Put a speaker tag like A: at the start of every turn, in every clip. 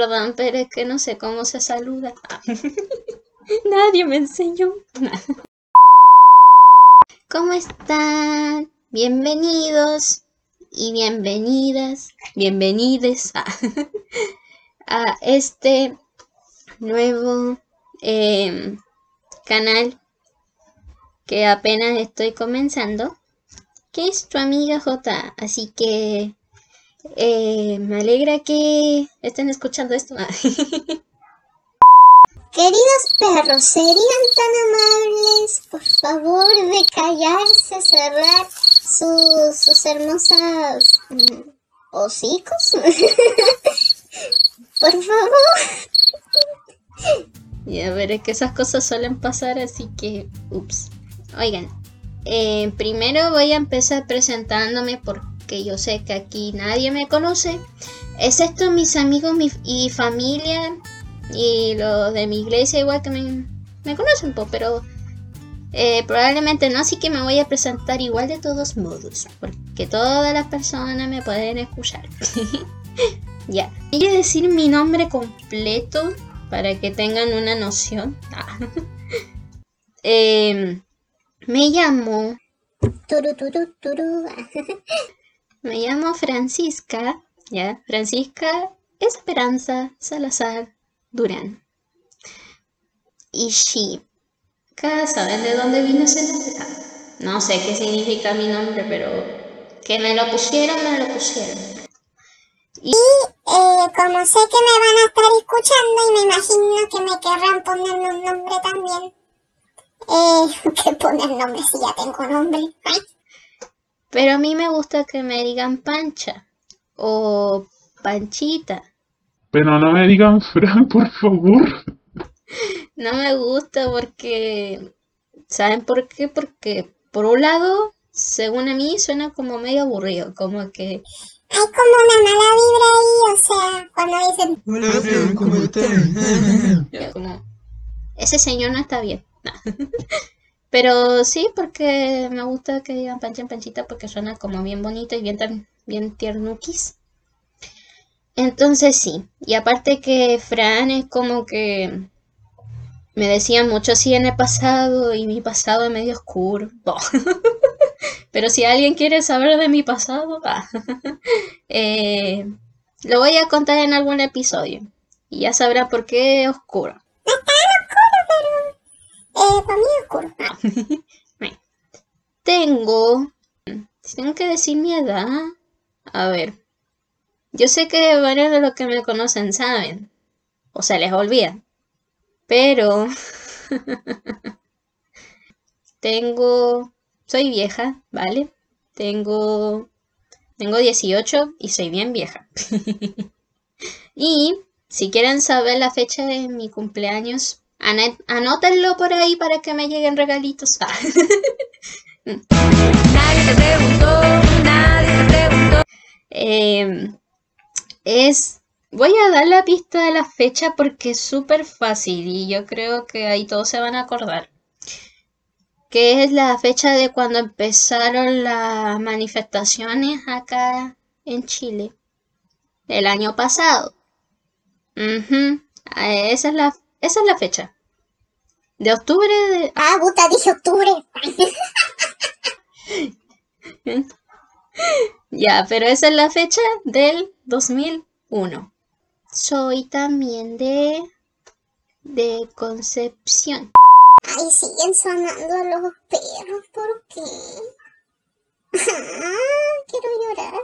A: Perdón, pero es que no sé cómo se saluda. Nadie me enseñó. ¿Cómo están? Bienvenidos y bienvenidas, bienvenides a, este nuevo em, canal que apenas estoy comenzando, que es tu amiga J. Así que eh, me alegra que estén escuchando esto.
B: Queridos perros, ¿serían tan amables, por favor, de callarse, cerrar sus hermosas mm, hocicos? por favor.
A: Ya veré que esas cosas suelen pasar, así que, ups. Oigan, eh, primero voy a empezar presentándome porque yo sé que aquí nadie me conoce, excepto mis amigos y familia y los de mi iglesia igual que me, me conocen, pero eh, probablemente no, así que me voy a presentar igual de todos modos, porque todas las personas me pueden escuchar. ya, a decir mi nombre completo para que tengan una noción. Em, me llamo... me llamo Francisca, ¿ya? Francisca Esperanza Salazar Durán. Y sí, ¿saben de dónde vino ese nombre? No sé qué significa mi nombre, pero que me lo pusieron, me lo pusieron.
B: Y, eh, como sé que me van a estar escuchando y me imagino que me querrán ponerme un nombre también. Eh, ¿qué poner nombre si ya tengo nombre?
A: Pero a mí me gusta que me digan Pancha o Panchita
C: pero no me digan Fran, por favor.
A: No me gusta porque... ¿Saben por qué? Porque por un lado, según a mí, suena como medio aburrido, como que...
B: Hay como una mala vibra ahí, o sea, cuando dicen...
D: Hola Fran, ¿cómo estás?
A: como, ese señor no está bien. Pero sí, porque me gusta que digan pancha en panchita porque suena como bien bonito y bien, bien tiernuquis. Entonces sí, y aparte que Fran es como que me decían mucho así en el pasado y mi pasado es medio oscuro. Pero si alguien quiere saber de mi pasado, eh, lo voy a contar en algún episodio. Y ya sabrá por qué oscuro.
B: Eh,
A: tengo... Tengo que decir mi edad. A ver, yo sé que varios de los que me conocen saben, o se les olvida, pero tengo, soy vieja, ¿vale? Tengo, tengo 18 y soy bien vieja. y si quieren saber la fecha de mi cumpleaños, anótenlo por ahí para que me lleguen regalitos. nadie te preguntó, nadie te preguntó. Eh, es... Voy a dar la pista de la fecha porque es súper fácil y yo creo que ahí todos se van a acordar. Que es la fecha de cuando empezaron las manifestaciones acá en Chile. El año pasado. esa, es la, esa es la fecha. De octubre de...
B: Ah, puta, dije octubre.
A: ya, pero esa es la fecha del 2001. Soy también de... de Concepción.
B: Ay, siguen sonando los perros, ¿por qué? Quiero llorar.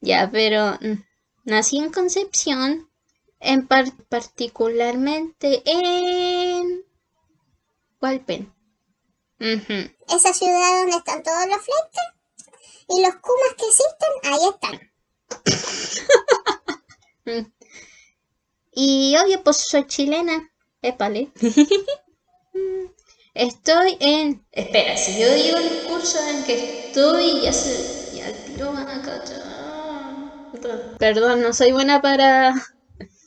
A: Ya, pero mm, nací en Concepción, en particularmente en Hualpen.
B: Esa ciudad donde están todos los fleites y los kumas que existen, ahí
A: están. y obvio, pues soy chilena. Épale. estoy en. Espera, si yo digo el curso en que estoy, ya se. Ya el tiro van a cachar. Perdón, no soy buena para.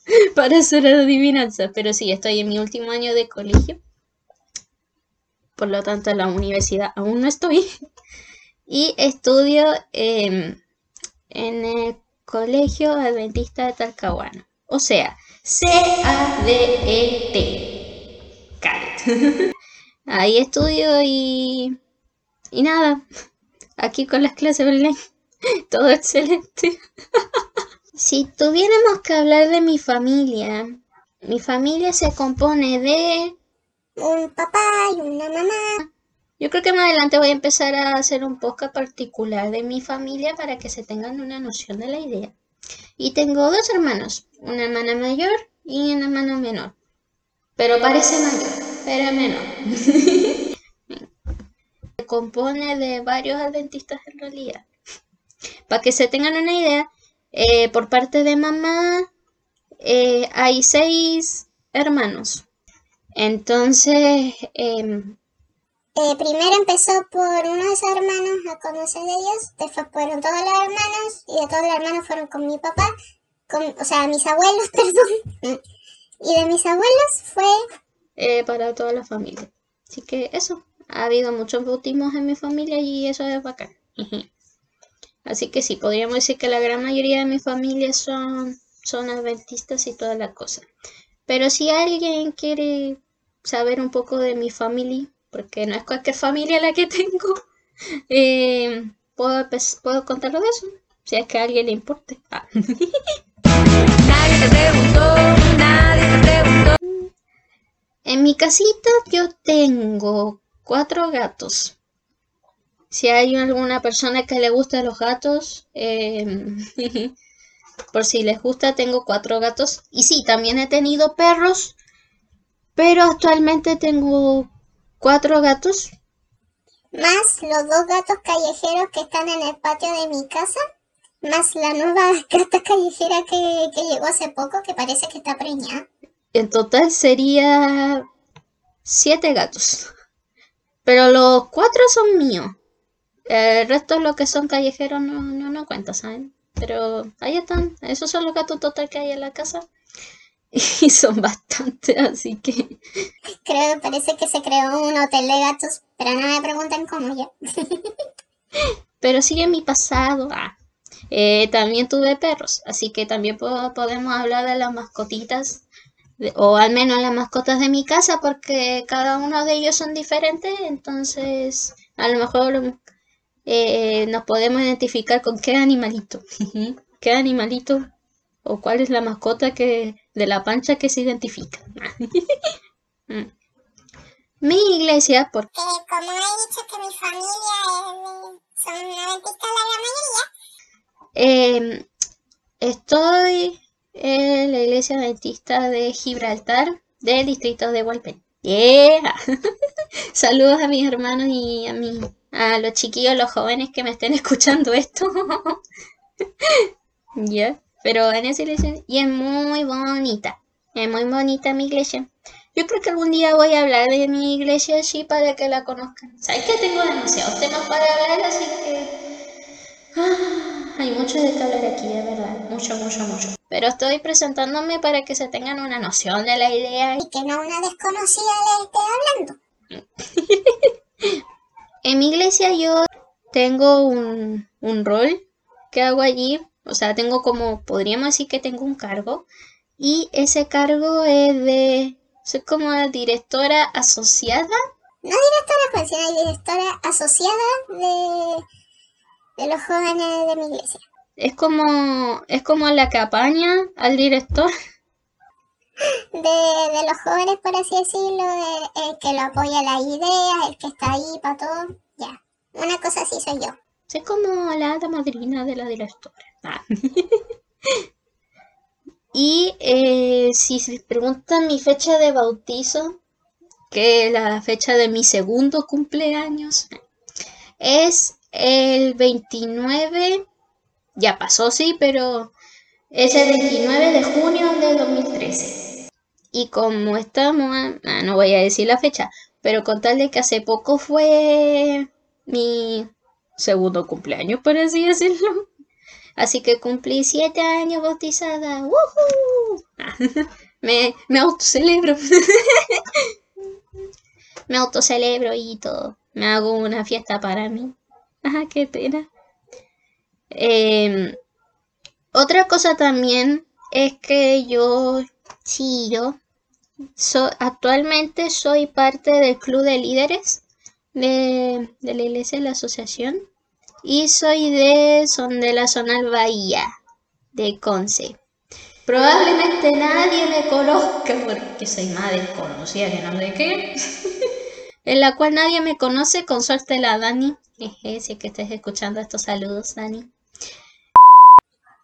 A: para hacer adivinanzas, pero sí, estoy en mi último año de colegio. Por lo tanto, en la universidad aún no estoy y estudio em, en el Colegio Adventista de Talcahuano. O sea, C-A-D-E-T. Ahí estudio y... Y nada, aquí con las clases online. Todo excelente. Si tuviéramos que hablar de mi familia, mi familia se compone de...
B: Un papá y una mamá.
A: Yo creo que más adelante voy a empezar a hacer un podcast particular de mi familia para que se tengan una noción de la idea. Y tengo dos hermanos, una hermana mayor y una hermana menor. Pero parece mayor, pero menor. se compone de varios adventistas en realidad. Para que se tengan una idea, eh, por parte de mamá eh, hay seis hermanos. Entonces, em,
B: Eh, primero empezó por uno de sus hermanos a conocer de ellos, después fueron todos los hermanos y de todos los hermanos fueron con mi papá, con, o sea, mis abuelos, perdón. Y de mis abuelos fue
A: eh, para toda la familia. Así que eso, ha habido muchos bautismos en mi familia y eso es bacán. Así que sí, podríamos decir que la gran mayoría de mi familia son, son adventistas y toda la cosa. Pero si alguien quiere saber un poco de mi familia, porque no es cualquier familia la que tengo, eh, puedo, empe- puedo contarlo de eso, si es que a alguien le importe. Ah.
E: Nadie te preguntó, nadie te preguntó.
A: En mi casita yo tengo cuatro gatos. Si hay alguna persona que le gusta los gatos, em, por si les gusta, tengo cuatro gatos. Y sí, también he tenido perros, pero actualmente tengo cuatro gatos.
B: más los dos gatos callejeros que están en el patio de mi casa, más la nueva gata callejera que, que llegó hace poco, que parece que está preñada.
A: En total sería siete gatos. Pero los cuatro son míos. El resto, lo que son callejeros, no, no, no cuenta, ¿saben? Pero ahí están. Esos son los gatos total que hay en la casa. Y son bastantes, así que...
B: Creo que parece que se creó un hotel de gatos, pero no me pregunten cómo ya.
A: Pero sigue mi pasado. Ah. Eh, también tuve perros, así que también podemos hablar de las mascotitas, de- o al menos las mascotas de mi casa, porque cada uno de ellos son diferentes, entonces a lo mejor eh, nos podemos identificar con qué animalito, qué animalito o cuál es la mascota que de la pancha que se identifica. Mm. Mi iglesia, por
B: Que como he dicho que mi familia es de- son adventistas la gran mayoría,
A: Em, estoy en la iglesia adventista de Gibraltar del distrito de Hualpén. Yeah. Saludos a mis hermanos y a mi, a los chiquillos, los jóvenes que me estén escuchando esto. Ya, pero en esa iglesia y es muy bonita. Es muy bonita mi iglesia. Yo creo que algún día voy a hablar de mi iglesia así para que la conozcan. Sabes que tengo demasiados temas para hablar, así que Ah, hay mucho de qué hablar aquí, de verdad. Mucho, mucho, mucho. Pero estoy presentándome para que se tengan una noción de la idea.
B: y que no una desconocida le esté hablando.
A: En mi iglesia yo tengo un, un rol que hago allí. O sea, tengo como, podríamos decir que tengo un cargo. Y ese cargo es de, soy como directora asociada.
B: No directora, pues sino directora asociada de, de los jóvenes de mi iglesia.
A: Es como, es como la que apaña al director.
B: De, de los jóvenes, por así decirlo, de- el que lo apoya las ideas, el que está ahí para todo. Ya, una cosa así soy yo.
A: Soy como la hada madrina de la directora. Ah. y eh, si se preguntan mi fecha de bautizo, que es la fecha de mi segundo cumpleaños, es el 29, ya pasó, sí, pero es el 29 de junio de 2013. Y como estamos, ah, no voy a decir la fecha, pero con tal de que hace poco fue mi segundo cumpleaños, por así decirlo. Así que cumplí siete años bautizada. ¡Woohoo! Me, me autocelebro. me autocelebro y todo. Me hago una fiesta para mí. Ajá, qué pena. Em, Otra cosa también es que yo, sí, actualmente soy parte del club de líderes de, de la iglesia de la asociación y soy de, son de la zona Bahía de Conce. Probablemente nadie me conozca porque soy más desconocida que no sé qué. en la cual nadie me conoce, con suerte la Dani. Jeje, si es que estés escuchando estos saludos, Dani.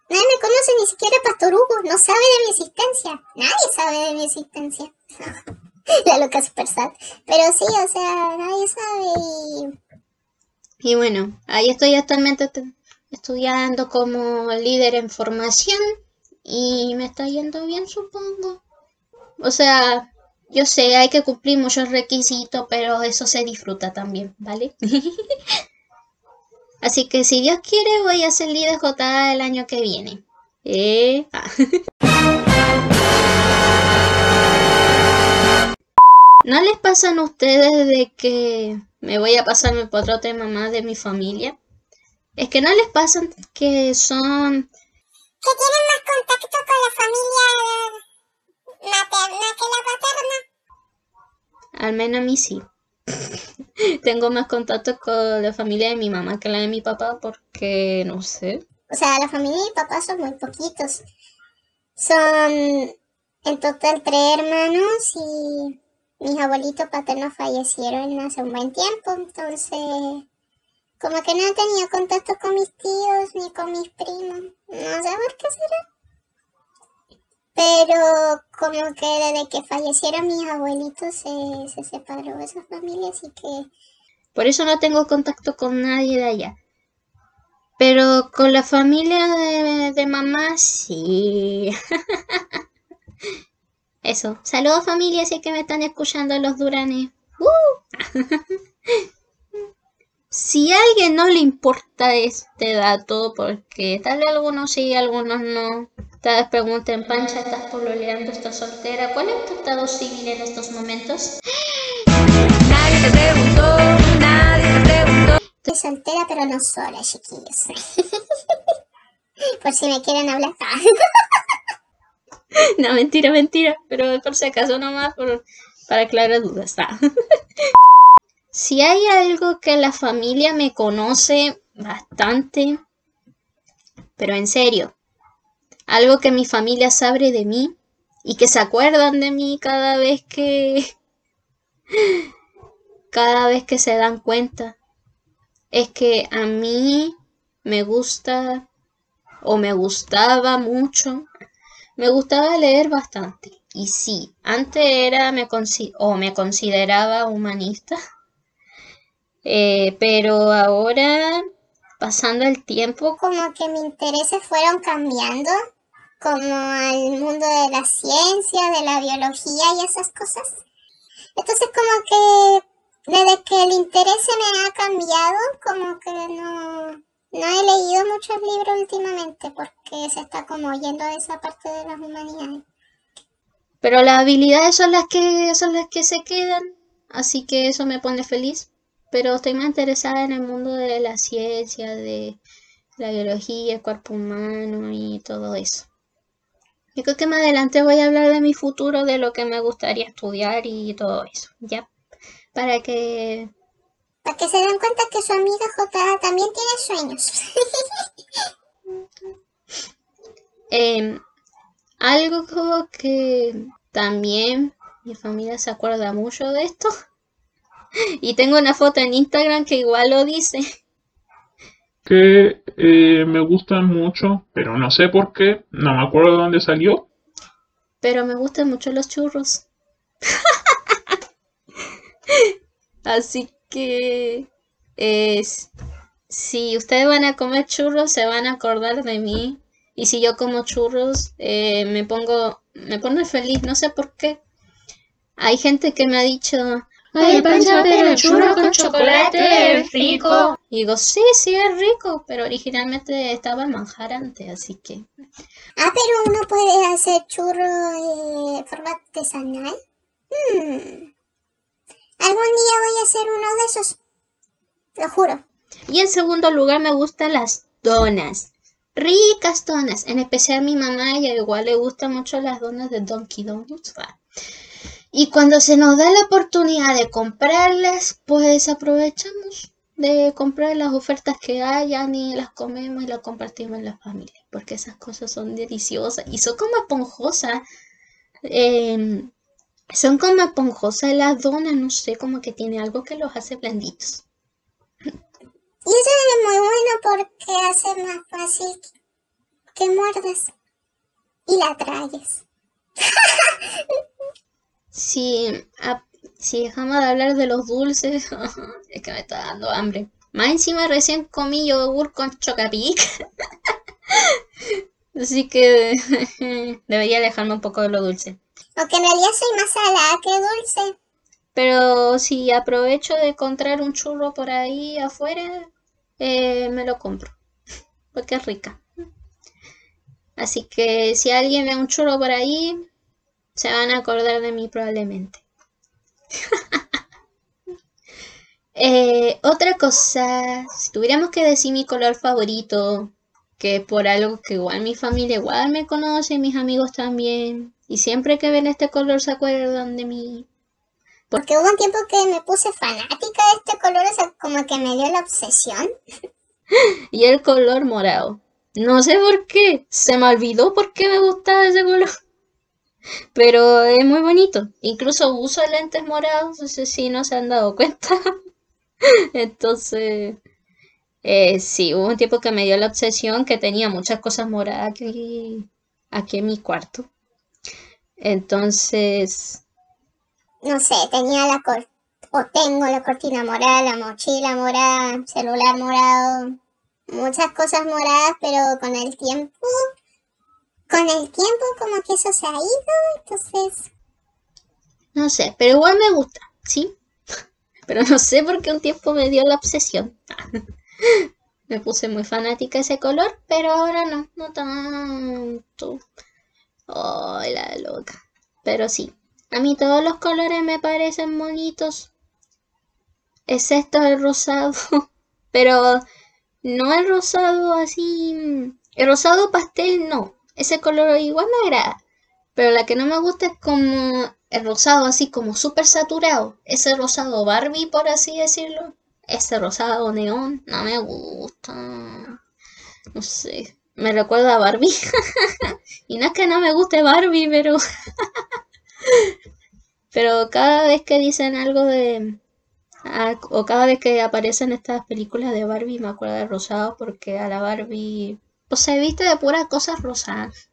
B: Nadie me conoce, ni siquiera Pastor Hugo, no sabe de mi existencia. Nadie sabe de mi existencia. La loca super sad. Pero sí, o sea, nadie sabe y...
A: Y bueno, ahí estoy actualmente te- estudiando como líder en formación y me está yendo bien, supongo. O sea, yo sé, hay que cumplir muchos requisitos, pero eso se disfruta también, ¿vale? Así que si Dios quiere, voy a ser líder J el año que viene. Eh, ah. ¿No les pasan a ustedes de que me voy a pasarme por otro tema más de mi familia? Es que no les pasan que son
B: Que tienen más contacto con la familia materna que la paterna.
A: Al menos a mí sí. Tengo más contacto con la familia de mi mamá que la de mi papá porque no sé.
B: O sea, la familia de mi papá son muy poquitos. Son en total tres hermanos y mis abuelitos paternos fallecieron hace un buen tiempo, entonces como que no he tenido contacto con mis tíos ni con mis primos. No sé por qué será. Pero como que desde que fallecieron mis abuelitos se, se separó esa familia, así que
A: Por eso no tengo contacto con nadie de allá. Pero con la familia de, de mamá sí. Eso. Saludos familia, es que me están escuchando los duranes. ¡Uh! Si a alguien no le importa este dato, porque tal vez algunos sí, algunos no. Tal vez pregunten, Pancha, ¿estás pololeando? ¿Estás soltera? ¿Cuál es tu estado civil en estos momentos?
E: Nadie te preguntó, nadie te preguntó.
B: estoy soltera pero no sola, chiquillos. por si me quieren hablar.
A: No, mentira, mentira. Pero por si acaso nomás, por, para aclarar dudas. si hay algo que la familia me conoce bastante, pero en serio, algo que mi familia sabe de mí y que se acuerdan de mí cada vez que... cada vez que se dan cuenta, es que a mí me gusta o me gustaba mucho me gustaba leer bastante. Y sí, antes era me o me consideraba humanista. Eh, pero ahora, pasando el tiempo,
B: como que mis intereses fueron cambiando, como al mundo de la ciencia, de la biología y esas cosas. Entonces como que desde que el interés se me ha cambiado, como que no, no he leído muchos libros últimamente porque se está como yendo a esa parte de las humanidades.
A: pero las habilidades son las que son las que se quedan, así que eso me pone feliz. Pero estoy más interesada en el mundo de la ciencia, de la biología, el cuerpo humano y todo eso. Yo creo que más adelante voy a hablar de mi futuro, de lo que me gustaría estudiar y todo eso, ¿ya? Para que
B: Para que se den cuenta que su amiga J también tiene sueños.
A: Em, algo que también mi familia se acuerda mucho de esto. Y tengo una foto en Instagram que igual lo dice.
C: Que eh, me gustan mucho, pero no sé por qué, no me acuerdo de dónde salió.
A: Pero me gustan mucho los churros. Así que es, si ustedes van a comer churros, se van a acordar de mí. Y si yo como churros, eh, me pongo, me pone feliz, no sé por qué. Hay gente que me ha dicho,
E: Ay, Pancha, pero el churro con chocolate es rico.
A: Y digo, sí, sí es rico, pero originalmente estaba en manjar antes, así que...
B: Ah, pero uno puede hacer churro eh, de forma artesanal. Hmm. Algún día voy a hacer uno de esos. Lo juro.
A: Y en segundo lugar me gustan las donas. ricas donas. En especial mi mamá, ella igual le gustan mucho las donas de Donkey Donuts. Y cuando se nos da la oportunidad de comprarlas, pues aprovechamos de comprar las ofertas que hayan y las comemos y las compartimos en la familia. Porque esas cosas son deliciosas y son como esponjosas. Em, son como esponjosas las donas, no sé, como que tiene algo que los hace blanditos.
B: Y eso es muy bueno porque hace más fácil que muerdas y la traes.
A: si, si dejamos de hablar de los dulces, es que me está dando hambre. Más encima recién comí yogur con chocapic. Así que debería dejarme un poco de lo dulce.
B: Aunque en realidad soy más salada que dulce.
A: Pero si aprovecho de encontrar un churro por ahí afuera, eh, me lo compro. Porque es rica. Así que si alguien ve un churro por ahí, se van a acordar de mí probablemente. Eh, otra cosa, si tuviéramos que decir mi color favorito, que por algo que igual mi familia igual me conoce, mis amigos también, y siempre que ven este color se acuerdan de mí.
B: Porque hubo un tiempo que me puse fanática de este color, o sea, como que me dio la obsesión.
A: y el color morado. No sé por qué, se me olvidó por qué me gustaba ese color. Pero es muy bonito. Incluso uso lentes morados, no sé si no se han dado cuenta. Entonces, eh, sí, hubo un tiempo que me dio la obsesión que tenía muchas cosas moradas aquí, aquí en mi cuarto. Entonces...
B: No sé, tenía la cor o tengo la cortina morada, la mochila morada, celular morado, muchas cosas moradas, pero con el tiempo, con el tiempo como que eso se ha ido, entonces...
A: No sé, pero igual me gusta, ¿sí? Pero no sé por qué un tiempo me dio la obsesión. me puse muy fanática ese color, pero ahora no, no tanto. Ay, la loca. Pero sí, a mí todos los colores me parecen bonitos. Excepto el rosado. Pero no el rosado así. El rosado pastel no. Ese color igual me. Pero la que no me gusta es como el rosado así como súper saturado. Ese rosado Barbie, por así decirlo. Ese rosado neón no me gusta. No sé. Me recuerda a Barbie. y no es que no me guste Barbie, pero... pero cada vez que dicen algo de o cada vez que aparecen estas películas de Barbie me acuerdo de Rosado porque a la Barbie pues se viste de puras cosas rosadas.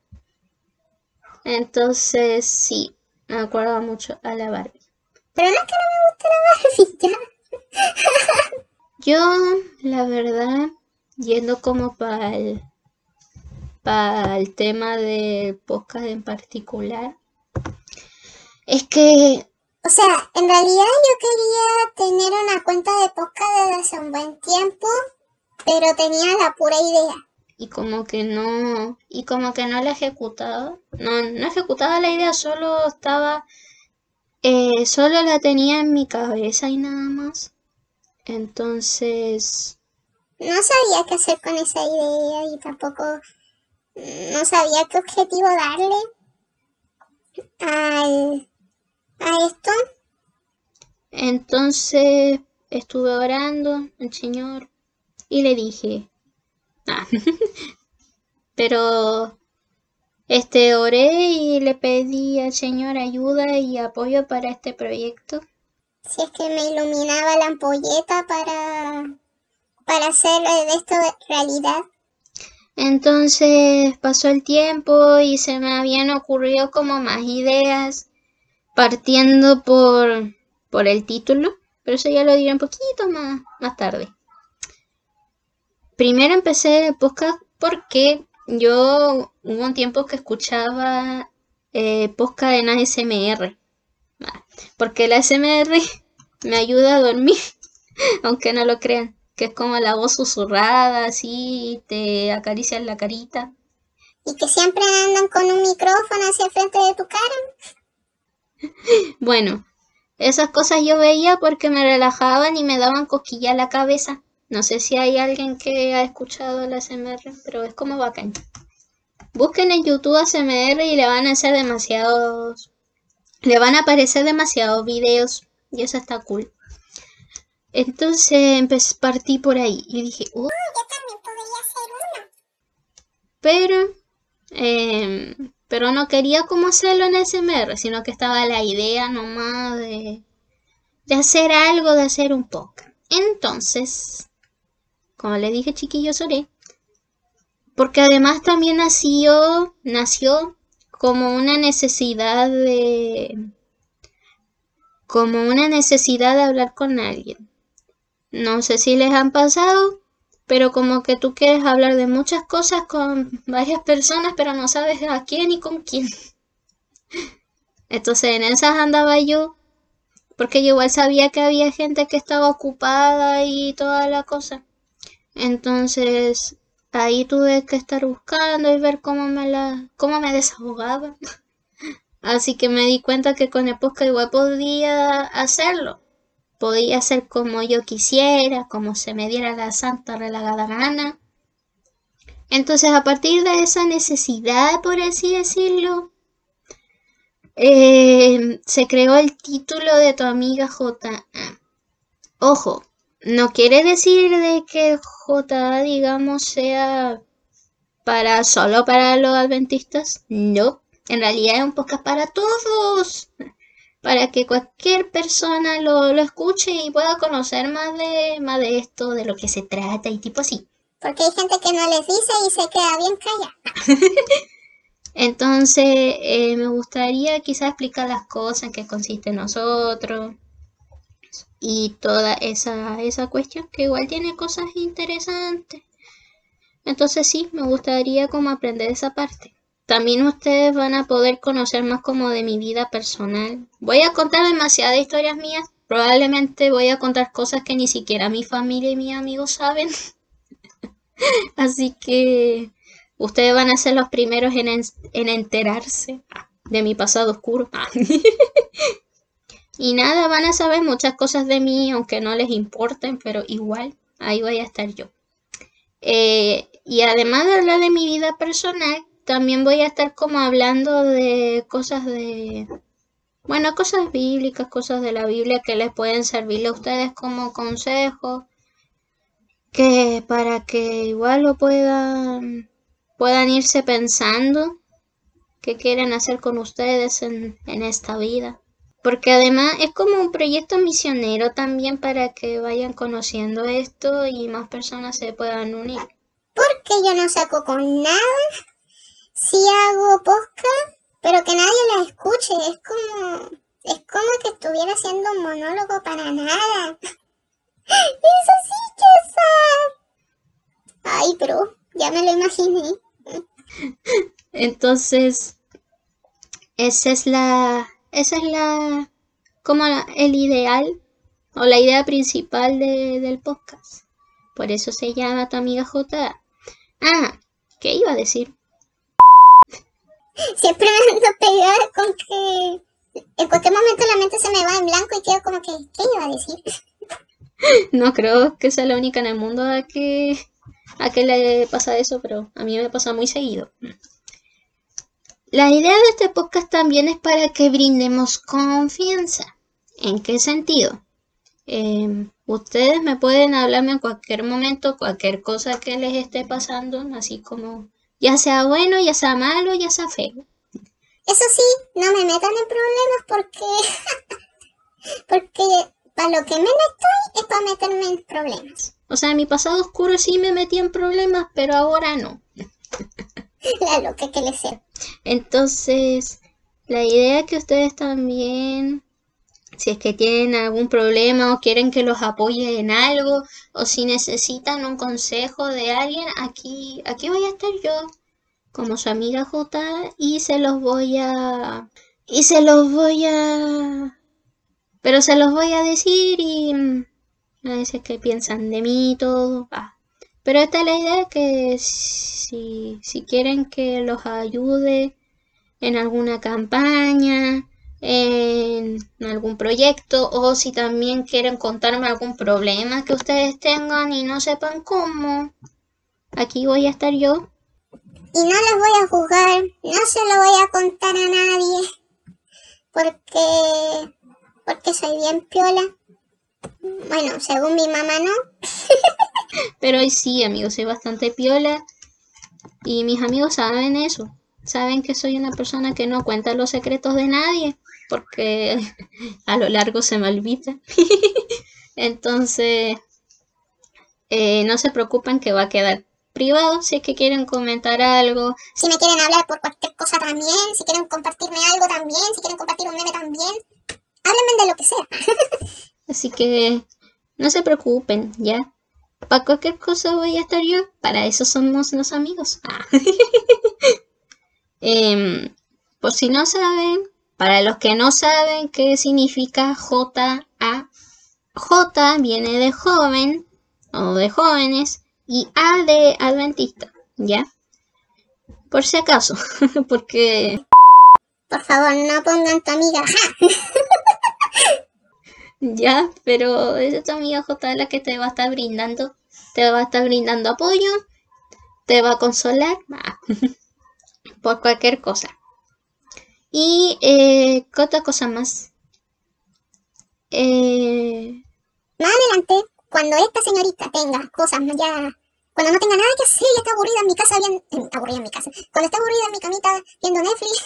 A: Entonces sí, me acuerdo mucho a la Barbie.
B: Pero no es que no me guste la Barbie
A: Yo, la verdad, yendo como para el, para el tema de podcast en particular, es que
B: o sea, en realidad yo quería tener una cuenta de podcast desde hace un buen tiempo, pero tenía la pura idea.
A: Y como que no, y como que no la he ejecutado. No, no he ejecutado la idea, solo estaba, eh, solo la tenía en mi cabeza y nada más. Entonces...
B: No sabía qué hacer con esa idea y tampoco no sabía qué objetivo darle al a esto?
A: Entonces estuve orando al Señor y le dije, ah, pero este oré y le pedí al Señor ayuda y apoyo para este proyecto.
B: Si es que me iluminaba la ampolleta para, para hacer esto realidad.
A: Entonces pasó el tiempo y se me habían ocurrido como más ideas partiendo por, por el título, pero eso ya lo diré un poquito más, más tarde. Primero empecé el podcast porque yo hubo un tiempo que escuchaba eh, podcast en ASMR. Porque la ASMR me ayuda a dormir, aunque no lo crean. Que es como la voz susurrada, así, te acarician la carita.
B: Y que siempre andan con un micrófono hacia frente de tu cara.
A: Bueno, esas cosas yo veía porque me relajaban y me daban cosquilla a la cabeza. No sé si hay alguien que ha escuchado el ASMR, pero es como bacán. Busquen en YouTube ASMR y le van a hacer demasiados. Le van a aparecer demasiados videos. Y eso está cool. Entonces empecé, partí por ahí. Y dije, uh,
B: Yo también podría hacer uno.
A: pero. em, pero no quería cómo hacerlo en SMR, sino que estaba la idea nomás de, de hacer algo, de hacer un podcast. Entonces, como le dije, chiquillos, oré. Porque además también nació, nació como una necesidad de. como una necesidad de hablar con alguien. No sé si les han pasado, pero como que tú quieres hablar de muchas cosas con varias personas, pero no sabes a quién y con quién. Entonces en esas andaba yo, porque yo igual sabía que había gente que estaba ocupada y toda la cosa. Entonces ahí tuve que estar buscando y ver cómo me la, cómo me desahogaba. Así que me di cuenta que con el podcast igual podía hacerlo. Podía hacer como yo quisiera, como se me diera la santa relagada gana. Entonces, a partir de esa necesidad, por así decirlo, eh, se creó el título de tu amiga J. Ojo, no quiere decir de que J, digamos, sea para solo para los adventistas. No, en realidad es un podcast para todos para que cualquier persona lo, lo escuche y pueda conocer más de, más de esto, de lo que se trata y tipo así.
B: Porque hay gente que no les dice y se queda bien callada.
A: Entonces, eh, me gustaría quizás explicar las cosas en qué consiste nosotros y toda esa, esa cuestión que igual tiene cosas interesantes. Entonces sí, me gustaría como aprender esa parte. También ustedes van a poder conocer más como de mi vida personal. Voy a contar demasiadas historias mías. Probablemente voy a contar cosas que ni siquiera mi familia y mis amigos saben. Así que ustedes van a ser los primeros en, en- en enterarse de mi pasado oscuro. y nada, van a saber muchas cosas de mí, aunque no les importen, pero igual ahí voy a estar yo. Eh, y además de hablar de mi vida personal, también voy a estar como hablando de cosas de, bueno, cosas bíblicas, cosas de la Biblia que les pueden servir a ustedes como consejo, que para que igual lo puedan, puedan irse pensando qué quieren hacer con ustedes en, en esta vida. Porque además es como un proyecto misionero también para que vayan conociendo esto y más personas se puedan unir.
B: Porque yo no saco con nada. Sí hago podcast, pero que nadie la escuche. Es como, es como que estuviera haciendo un monólogo para nada. Eso sí que es. Ay, pero ya me lo imaginé.
A: Entonces, esa es la, esa es la, como la- el ideal o la idea principal de- del podcast. Por eso se llama tu amiga J. Ah, ¿qué iba a decir?
B: Siempre me ando pegada con que en cualquier momento la mente se me va en blanco y quedo como que, ¿qué iba a decir?
A: No creo que sea la única en el mundo a que, a que le pasa eso, pero a mí me pasa muy seguido. La idea de este podcast también es para que brindemos confianza. ¿En qué sentido? Em, ustedes me pueden hablarme en cualquier momento, cualquier cosa que les esté pasando, así como ya sea bueno, ya sea malo, ya sea feo.
B: Eso sí, no me metan en problemas porque, porque para lo que me estoy es para meterme en problemas.
A: O sea, en mi pasado oscuro sí me metí en problemas, pero ahora no.
B: La loca que le sea.
A: Entonces, la idea es que ustedes también, si es que tienen algún problema o quieren que los apoye en algo, o si necesitan un consejo de alguien, aquí, aquí voy a estar yo, como su amiga J, y se los voy a, y se los voy a, pero se los voy a decir y mm, a veces que piensan de mí y todo. ah. Pero esta es la idea que si, si quieren que los ayude en alguna campaña, en, algún proyecto o si también quieren contarme algún problema que ustedes tengan y no sepan cómo. Aquí voy a estar yo.
B: Y no los voy a juzgar, no se lo voy a contar a nadie, porque, porque soy bien piola. Bueno, según mi mamá no.
A: Pero hoy sí, amigos, soy bastante piola y mis amigos saben eso. Saben que soy una persona que no cuenta los secretos de nadie porque a lo largo se me olvida. Entonces, eh, no se preocupen que va a quedar privado si es que quieren comentar algo.
B: Si me quieren hablar por cualquier cosa también, si quieren compartirme algo también, si quieren compartir un meme también, háblenme de lo que sea.
A: Así que no se preocupen, ¿ya? Para cualquier cosa voy a estar yo. Para eso somos los amigos. Ah. Em, por si no saben, para los que no saben qué significa J A J viene de joven o de jóvenes y A de adventista, ¿ya? Por si acaso, porque...
B: Por favor, no pongan tu amiga.
A: ya, pero es tu amiga J la que te va a estar brindando, te va a estar brindando apoyo, te va a consolar, por cualquier cosa. Y, eh, ¿qué otra cosa más? Eh...
B: Más adelante, cuando esta señorita tenga cosas ya cuando no tenga nada que hacer y está aburrida en mi casa, bien, aburrida en mi casa, cuando está aburrida en mi camita viendo Netflix,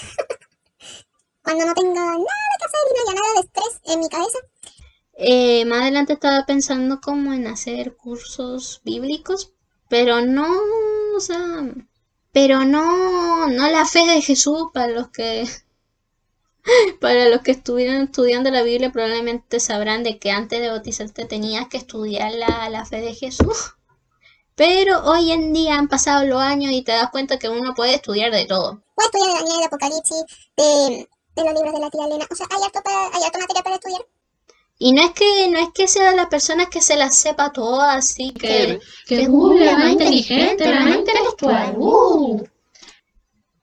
B: cuando no tenga nada que hacer y no haya nada de estrés en mi cabeza.
A: Eh, más adelante estaba pensando como en hacer cursos bíblicos, pero no, o sea, pero no, no la fe de Jesús para los que para los que estuvieron estudiando la Biblia probablemente sabrán de que antes de bautizarte tenías que estudiar la, la fe de Jesús. Pero hoy en día han pasado los años y te das cuenta que uno puede estudiar de todo.
B: Puedes estudiar de Daniel, de Apocalipsis, de, de, los libros de la tía Elena. O sea, hay harto, hay harto material para estudiar.
A: Y no es que no es que sea la persona que se las sepa todas, así que...
E: Que, que Google la más inteligente, la más intelectual. Uh.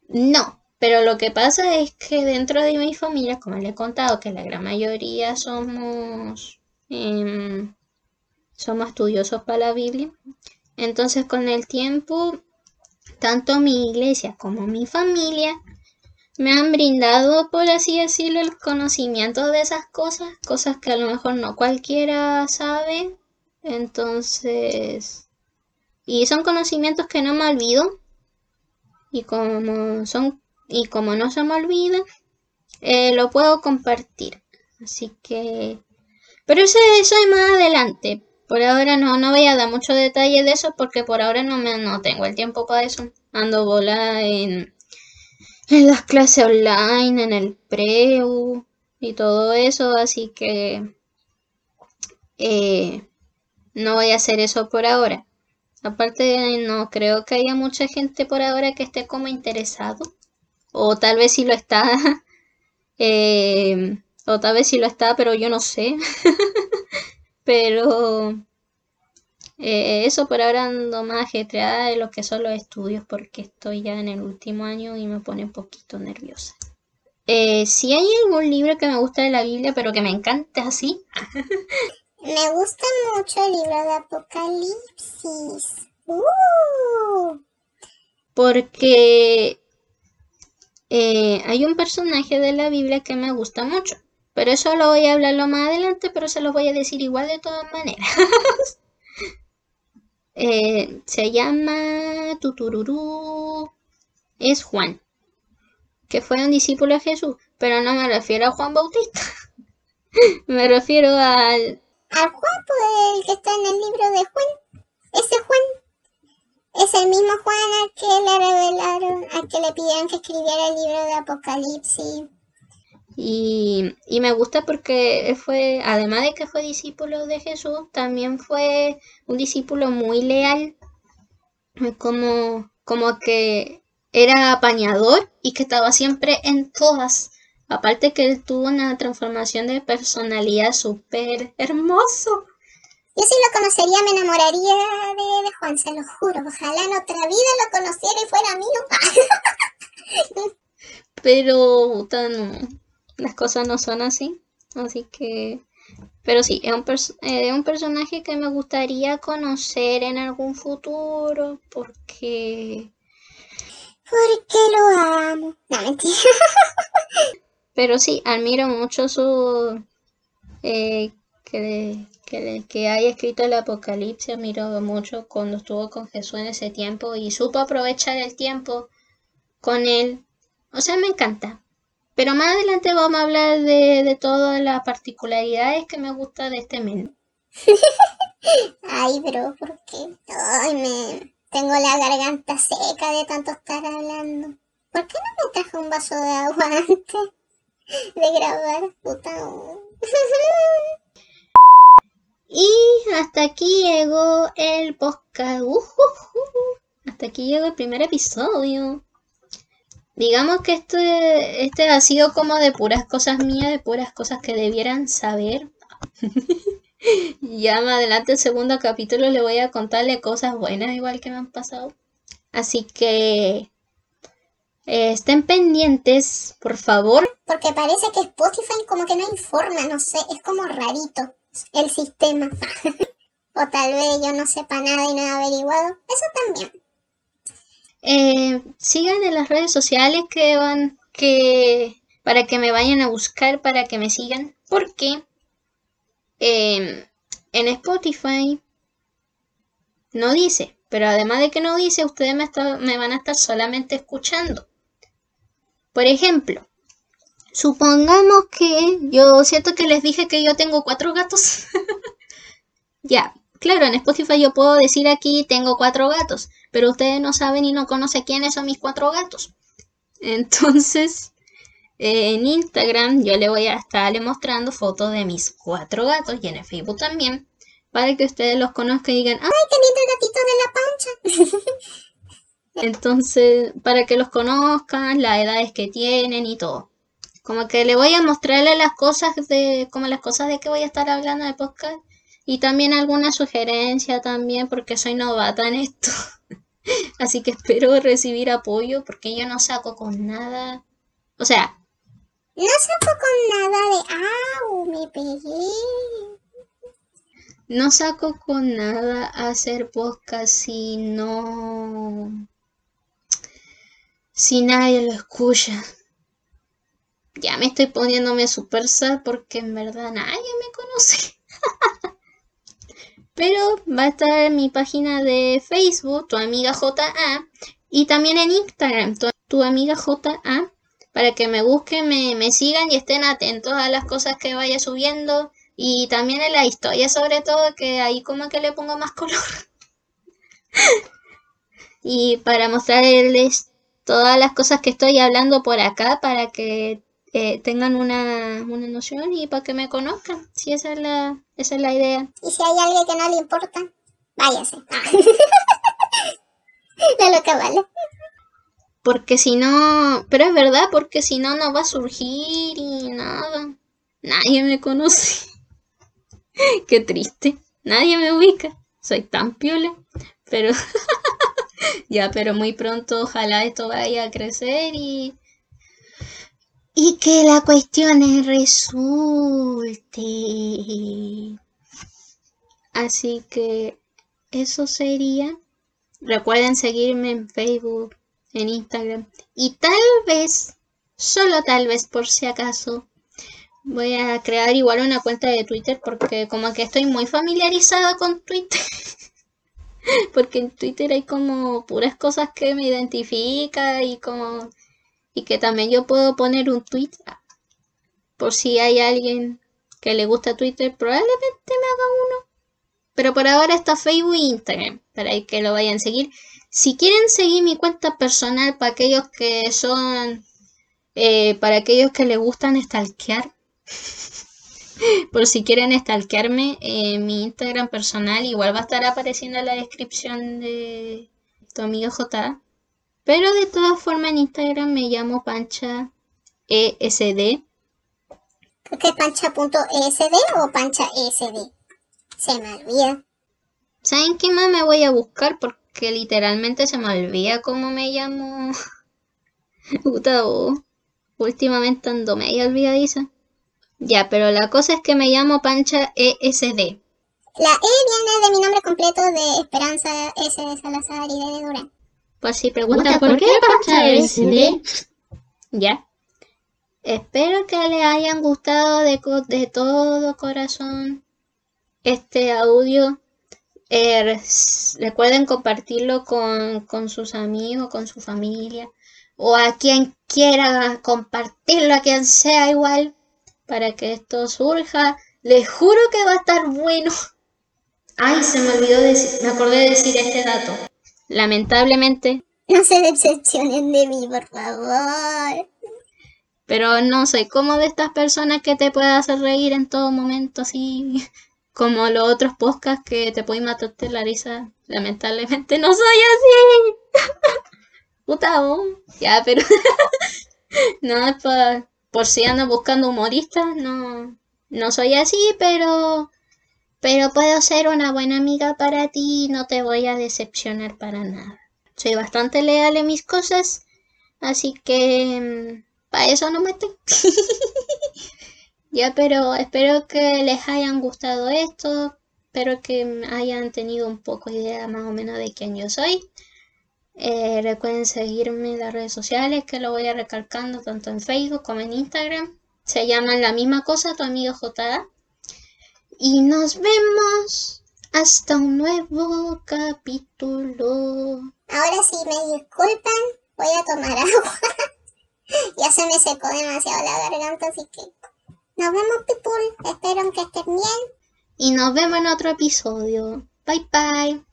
A: No, pero lo que pasa es que dentro de mi familia, como le he contado, que la gran mayoría somos... Eh, somos estudiosos para la Biblia. Entonces con el tiempo, tanto mi iglesia como mi familia me han brindado, por así decirlo, el conocimiento de esas cosas, cosas que a lo mejor no cualquiera sabe. Entonces, y son conocimientos que no me olvido. Y como son y como no se me olvida, eh, lo puedo compartir. Así que, pero eso, eso es más adelante. Por ahora no, no voy a dar mucho detalle de eso porque por ahora no, me, no tengo el tiempo para eso. Ando bola en, en las clases online, en el preu y todo eso, así que eh, no voy a hacer eso por ahora. Aparte, no creo que haya mucha gente por ahora que esté como interesado. O tal vez sí lo está. eh, o tal vez sí lo está, pero yo no sé. Pero eh, eso por ahora ando más ajetreada de lo que son los estudios porque estoy ya en el último año y me pone un poquito nerviosa. Eh, si hay algún libro que me gusta de la Biblia, pero que me encante así.
B: me gusta mucho el libro de Apocalipsis. Uh.
A: Porque eh, hay un personaje de la Biblia que me gusta mucho. Pero eso lo voy a hablarlo más adelante, pero se lo voy a decir igual de todas maneras. eh, se llama Tutururú. Es Juan, que fue un discípulo de Jesús, pero no me refiero a Juan Bautista. me refiero al...
B: Al Juan, pues, el que está en el libro de Juan. Ese Juan. Es el mismo Juan al que le revelaron, al que le pidieron que escribiera el libro de Apocalipsis.
A: Y, y, me gusta porque fue, además de que fue discípulo de Jesús, también fue un discípulo muy leal, como, como que era apañador y que estaba siempre en todas. Aparte que él tuvo una transformación de personalidad súper hermoso.
B: Yo si lo conocería me enamoraría de, de, Juan, se lo juro. Ojalá en otra vida lo conociera y fuera mío.
A: Pero no, las cosas no son así. Así que... Pero sí, es un, es un personaje que me gustaría conocer en algún futuro porque...
B: Porque lo amo. No, mentira.
A: Pero sí, admiro mucho su... Eh, que, que, que, haya escrito el Apocalipsis, admiro mucho cuando estuvo con Jesús en ese tiempo y supo aprovechar el tiempo con él. O sea, me encanta. Pero más adelante vamos a hablar de, de todas las particularidades que me gusta de este menú.
B: Ay, bro, ¿por qué? Ay, me... Tengo la garganta seca de tanto estar hablando. ¿Por qué no me traje un vaso de agua antes de grabar? Puta.
A: y hasta aquí llegó el podcast. Uh, uh, uh. Hasta aquí llegó el primer episodio. Digamos que este, este ha sido como de puras cosas mías, de puras cosas que debieran saber. ya más adelante el segundo capítulo le voy a contarle cosas buenas igual que me han pasado. Así que eh, estén pendientes, por favor.
B: Porque parece que Spotify como que no informa, no sé, es como rarito el sistema. o tal vez yo no sepa nada y no he averiguado. Eso también.
A: Eh, sigan en las redes sociales que van, que para que me vayan a buscar, para que me sigan, porque em, en Spotify no dice, pero además de que no dice, ustedes me, me van a estar solamente escuchando. Por ejemplo, supongamos que yo siento que les dije que yo tengo cuatro gatos. ya, claro, en Spotify yo puedo decir aquí tengo cuatro gatos, pero ustedes no saben y no conocen quiénes son mis cuatro gatos. Entonces, en Instagram yo le voy a estar mostrando fotos de mis cuatro gatos y en el Facebook también, para que ustedes los conozcan y digan,
B: ¡ay, qué lindo gatito de la pancha!
A: Entonces, para que los conozcan, las edades que tienen y todo. Como que le voy a mostrarle las cosas de, como las cosas de que voy a estar hablando de podcast. Y también alguna sugerencia también, porque soy novata en esto. Así que espero recibir apoyo porque yo no saco con nada. O sea.
B: No saco con nada de... ¡Au! Me pegué.
A: No saco con nada hacer podcast si no... Si nadie lo escucha. Ya me estoy poniéndome super sad porque en verdad nadie me conoce. Pero va a estar en mi página de Facebook, tu amiga JA, y también en Instagram, tu, amiga JA, para que me busquen, me, me, sigan y estén atentos a las cosas que vaya subiendo. Y también en la historia, sobre todo, que ahí como que le pongo más color. y para mostrarles todas las cosas que estoy hablando por acá, para que eh, tengan una, una, noción y para que me conozcan. Si esa es la, esa es la idea.
B: Y si hay alguien que no le importa, váyase. de lo que vale.
A: Porque si no, pero es verdad, porque si no, no va a surgir y nada. Nadie me conoce. Qué triste. Nadie me ubica. Soy tan piola. Pero ya, pero muy pronto ojalá esto vaya a crecer y y que la cuestión resulte. Así que eso sería. Recuerden seguirme en Facebook, en Instagram. Y tal vez, solo tal vez por si acaso, voy a crear igual una cuenta de Twitter porque como que estoy muy familiarizada con Twitter. porque en Twitter hay como puras cosas que me identifica y como y que también yo puedo poner un tweet por si hay alguien que le gusta Twitter, probablemente me haga uno. Pero por ahora está Facebook e Instagram, para que lo vayan a seguir. Si quieren seguir mi cuenta personal para aquellos que son, eh, para aquellos que les gustan stalkear, por si quieren stalkearme, eh, mi Instagram personal igual va a estar apareciendo en la descripción de tu amigo J. Pero de todas formas en Instagram me llamo Pancha ESD.
B: ¿Qué pancha.esd o pancha ESD? Se me olvida.
A: ¿Saben qué más me voy a buscar? Porque literalmente se me olvida cómo me llamo. Puta, últimamente ando medio olvidadiza. Ya, pero la cosa es que me llamo Pancha ESD.
B: La E viene de mi nombre completo de Esperanza S. de Salazar y de Durán.
A: Pues si pregunta por qué Pancha
E: SD?
A: ESD. Ya. Espero que les hayan gustado de, todo corazón este audio. Eh, res- recuerden compartirlo con, con sus amigos, con su familia o a quien quiera compartirlo, a quien sea igual, para que esto surja. Les juro que va a estar bueno. Ay, se me olvidó decir, me acordé de decir este dato. Lamentablemente,
B: No se decepcionen de mí, por favor.
A: Pero no soy como de estas personas que te puede hacer reír en todo momento, así como los otros podcasts que te pueden matarte la risa. Lamentablemente no soy así. Puta, oh. ya, pero no es por, por si andas buscando humoristas, no, no soy así, pero pero puedo ser una buena amiga para ti y no te voy a decepcionar para nada. Soy bastante leal en mis cosas, así que para eso no me estoy. ya, pero espero que les hayan gustado esto. Espero que hayan tenido un poco idea más o menos de quién yo soy. Eh, recuerden seguirme en las redes sociales, que lo voy a recalcando tanto en Facebook como en Instagram. Se llaman la misma cosa, tu amigo JA. Y nos vemos hasta un nuevo capítulo.
B: Ahora sí, me disculpan, voy a tomar agua. ya se me secó demasiado la garganta, así que nos vemos, people. Espero que estén bien.
A: Y nos vemos en otro episodio. Bye bye.